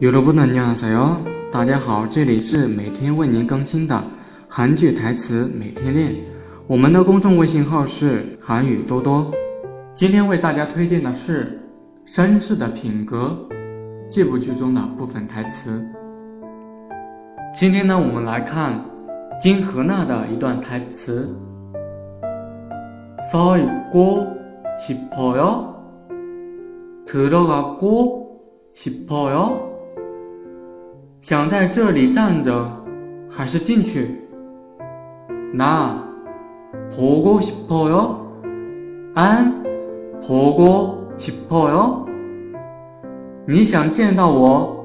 여러분안녕하세요，大家好，这里是每天为您更新的韩剧台词每天练。我们的公众微信号是韩语多多。今天为大家推荐的是《绅士的品格》这部剧中的部分台词。今天呢，我们来看金荷娜的一段台词：서있고싶어 요， 들어가고싶어 요。 想在这里站着，还是进去？나보고싶어 요， 안보고싶어 요。 你想见到我，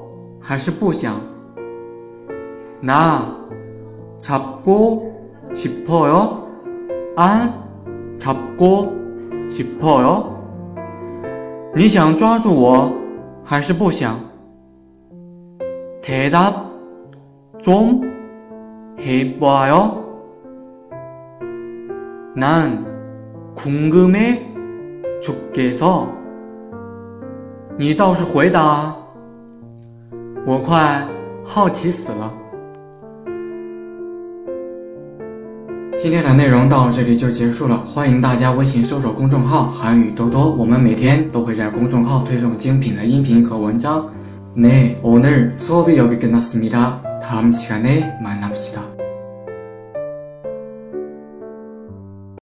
还是不想？나잡고싶어 요， 안잡고싶어 요。 你想抓住我，还是不想？ 대답 좀 해봐요. 난 궁금해 죽겠어. 你倒是回答，我快好奇死了。今天的内容到这里就结束了，欢迎大家微信搜索公众号“韩语多多”，我们每天都会在公众号推送精品的音频和文章。 네, 오늘 수업이 여기 끝났습니다. 다음 시간에 만납시다.